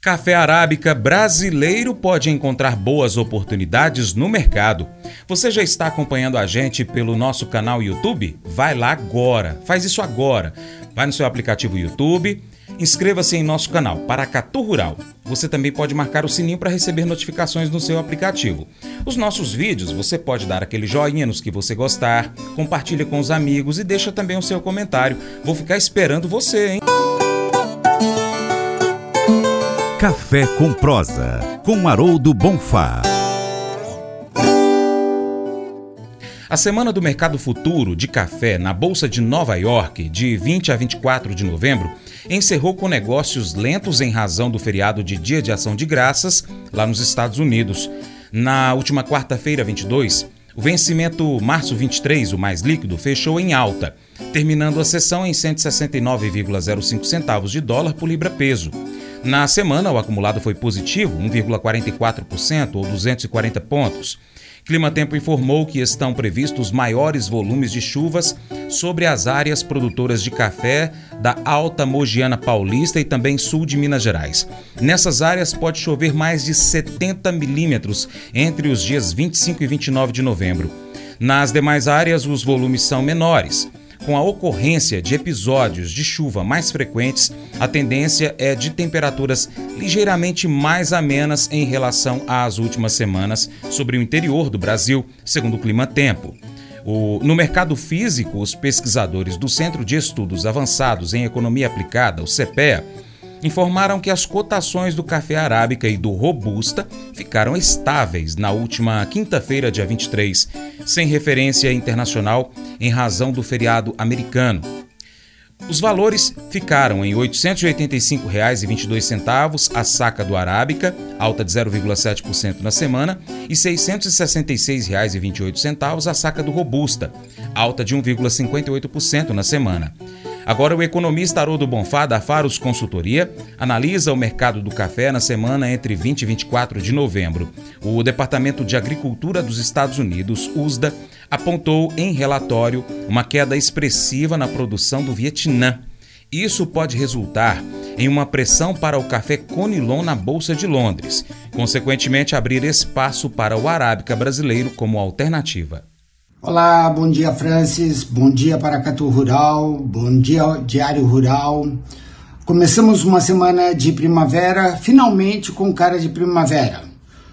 Café Arábica brasileiro pode encontrar boas oportunidades no mercado. Você já está acompanhando a gente pelo nosso canal YouTube? Vai lá agora, faz isso agora. Vai no seu aplicativo YouTube, inscreva-se em nosso canal Paracatu Rural. Você também pode marcar o sininho para receber notificações no seu aplicativo. Os nossos vídeos você pode dar aquele joinha nos que você gostar, compartilha com os amigos e deixa também o seu comentário. Vou ficar esperando você, hein? Café com Prosa, com Haroldo Bonfá. A Semana do Mercado Futuro de Café na Bolsa de Nova York, de 20 a 24 de novembro, encerrou com negócios lentos em razão do feriado de Dia de Ação de Graças lá nos Estados Unidos. Na última quarta-feira, 22, o vencimento março 23, o mais líquido, fechou em alta, terminando a sessão em 169,05 centavos de dólar por libra peso. Na semana, o acumulado foi positivo, 1,44% ou 240 pontos. Clima Tempo informou que estão previstos maiores volumes de chuvas sobre as áreas produtoras de café da Alta Mogiana Paulista e também sul de Minas Gerais. Nessas áreas pode chover mais de 70 milímetros entre os dias 25 e 29 de novembro. Nas demais áreas, os volumes são menores. Com a ocorrência de episódios de chuva mais frequentes, a tendência é de temperaturas ligeiramente mais amenas em relação às últimas semanas sobre o interior do Brasil, segundo o Clima Tempo. O, no mercado físico, os pesquisadores do Centro de Estudos Avançados em Economia Aplicada, o CEPEA, informaram que as cotações do café arábica e do robusta ficaram estáveis na última quinta-feira, dia 23, sem referência internacional em razão do feriado americano. Os valores ficaram em R$ 885,22 a saca do Arábica, alta de 0,7% na semana, e R$ 666,28 a saca do Robusta, alta de 1,58% na semana. Agora, o economista Haroldo Bonfá, da Faros Consultoria, analisa o mercado do café na semana entre 20 e 24 de novembro. O Departamento de Agricultura dos Estados Unidos, USDA, apontou em relatório uma queda expressiva na produção do Vietnã. Isso pode resultar em uma pressão para o café Conilon na Bolsa de Londres, consequentemente abrir espaço para o arábica brasileiro como alternativa. Olá, bom dia Francis, bom dia Paracatu Rural, bom dia Diário Rural. Começamos uma semana de primavera, finalmente com cara de primavera.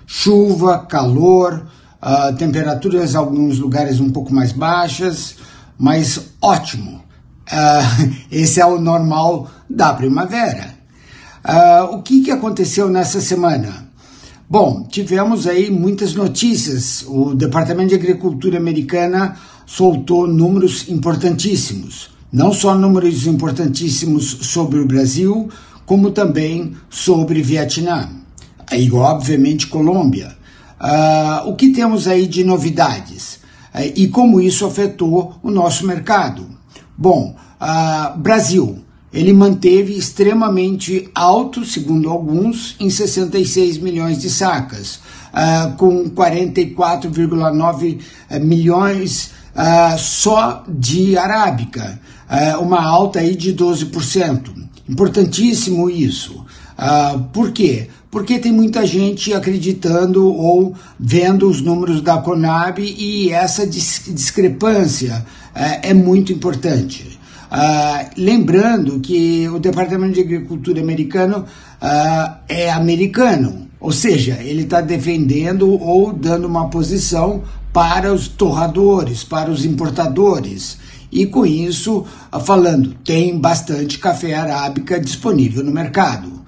Chuva, calor, uh, temperaturas em alguns lugares um pouco mais baixas, mas ótimo. Uh, esse é o normal da primavera. Uh, o que, que aconteceu nessa semana? Bom, tivemos aí muitas notícias. O Departamento de Agricultura americana soltou números importantíssimos. Não só números importantíssimos sobre o Brasil, como também sobre Vietnã. E, obviamente, Colômbia. Uh, o que temos aí de novidades? Uh, e como isso afetou o nosso mercado? Bom, uh, Brasil ele manteve extremamente alto, segundo alguns, em 66 milhões de sacas, uh, com 44,9 eh, milhões uh, só de arábica, uh, uma alta aí de 12%. Importantíssimo isso. por quê? Porque tem muita gente acreditando ou vendo os números da Conab e essa discrepância é muito importante. Uh, lembrando que o Departamento de Agricultura americano uh, é americano, ou seja, ele está defendendo ou dando uma posição para os torradores, para os importadores. E com isso, uh, falando, tem bastante café arábica disponível no mercado.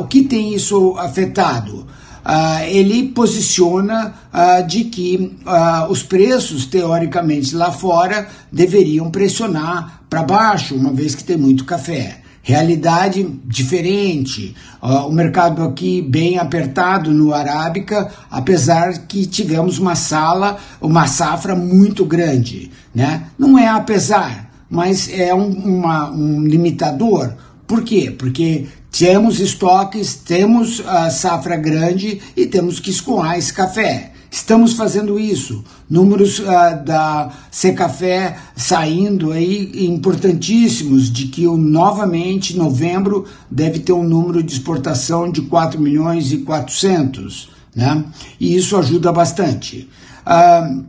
O que tem isso afetado? Uh, ele posiciona uh, de que uh, os preços, teoricamente, lá fora deveriam pressionar para baixo, uma vez que tem muito café. Realidade diferente, o mercado aqui bem apertado no Arábica, apesar que tivemos uma sala, uma safra muito grande. Né? Não é apesar, mas é um, uma, um limitador. Por quê? Porque temos estoques, temos a safra grande e temos que escoar esse café. Estamos fazendo isso. Números uh, da Secafé saindo aí importantíssimos de que novamente novembro deve ter um número de exportação de 4 milhões e 400, né? E isso ajuda bastante. Uh,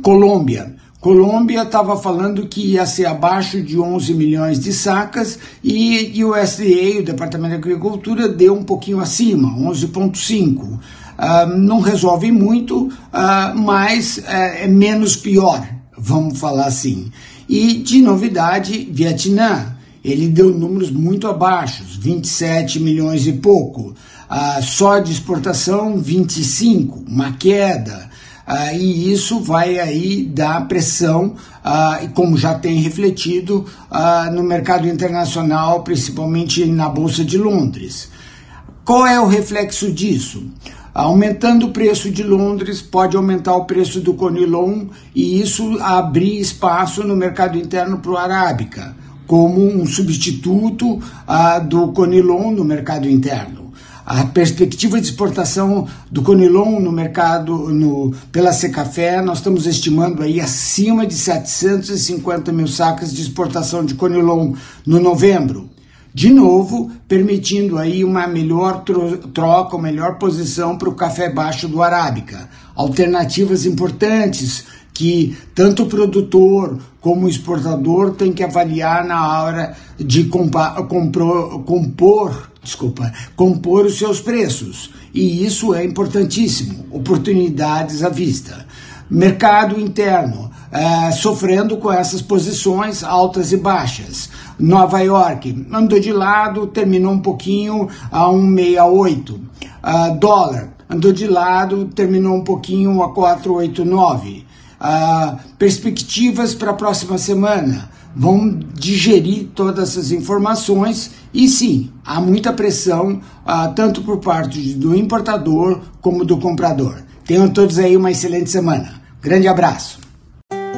Colômbia. Colômbia estava falando que ia ser abaixo de 11 milhões de sacas e, e o SDA, o Departamento de Agricultura, deu um pouquinho acima, 11,5. Uh, ah, não resolve muito, uh, mas uh, é menos pior, vamos falar assim. E de novidade, Vietnã, ele deu números muito abaixo, 27 milhões e pouco. Uh, só de exportação, 25, uma queda. Uh, e isso vai aí dar pressão, uh, como já tem refletido uh, no mercado internacional, principalmente na Bolsa de Londres. Qual é o reflexo disso? Aumentando o preço de Londres, pode aumentar o preço do Conilon e isso abrir espaço no mercado interno para o Arábica, como um substituto do Conilon no mercado interno a perspectiva de exportação do Conilon no mercado no, pela Secafé, nós estamos estimando aí acima de 750 mil sacas de exportação de Conilon no novembro. De novo, permitindo aí uma melhor troca, uma melhor posição para o café baixo do Arábica. Alternativas importantes que tanto o produtor como o exportador tem que avaliar na hora de compor, compor desculpa, compor os seus preços. E isso é importantíssimo. Oportunidades à vista. Mercado interno, é, sofrendo com essas posições altas e baixas. Nova York andou de lado, terminou um pouquinho a 1,68. Uh, ah, dólar andou de lado, terminou um pouquinho a 4,89. Ah, perspectivas para a próxima semana vão digerir todas essas informações e sim, há muita pressão uh, tanto por parte do importador como do comprador. Tenham todos aí uma excelente semana. Grande abraço.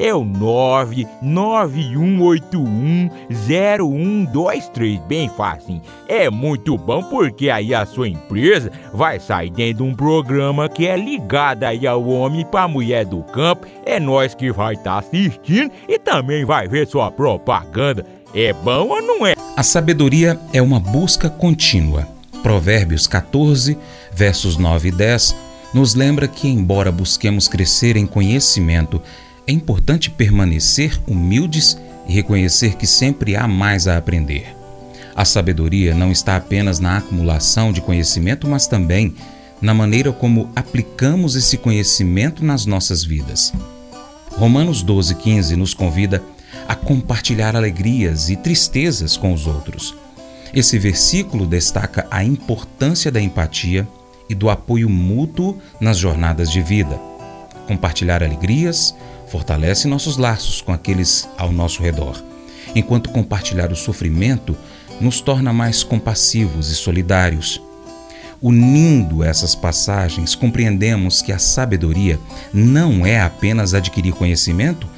é o 991810123. Bem fácil. É muito bom porque aí a sua empresa vai sair dentro de um programa que é ligado aí ao homem para mulher do campo. É nós que vai estar tá assistindo e também vai ver sua propaganda. É bom ou não é? A sabedoria é uma busca contínua. Provérbios 14, versos 9 e 10, nos lembra que, embora busquemos crescer em conhecimento, é importante permanecer humildes e reconhecer que sempre há mais a aprender. A sabedoria não está apenas na acumulação de conhecimento, mas também na maneira como aplicamos esse conhecimento nas nossas vidas. Romanos 12,15 nos convida a compartilhar alegrias e tristezas com os outros. Esse versículo destaca a importância da empatia e do apoio mútuo nas jornadas de vida. Compartilhar alegrias fortalece nossos laços com aqueles ao nosso redor, enquanto compartilhar o sofrimento nos torna mais compassivos e solidários. Unindo essas passagens, compreendemos que a sabedoria não é apenas adquirir conhecimento,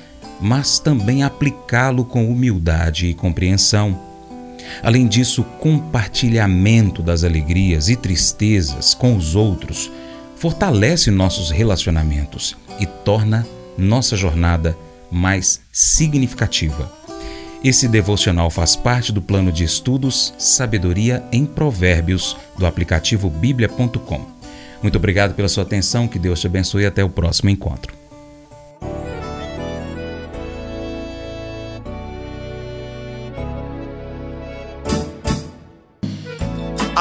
mas também aplicá-lo com humildade e compreensão. Além disso, compartilhamento das alegrias e tristezas com os outros fortalece nossos relacionamentos e torna nossa jornada mais significativa. Esse devocional faz parte do plano de estudos Sabedoria em Provérbios do aplicativo bíblia.com. Muito obrigado pela sua atenção, que Deus te abençoe e até o próximo encontro.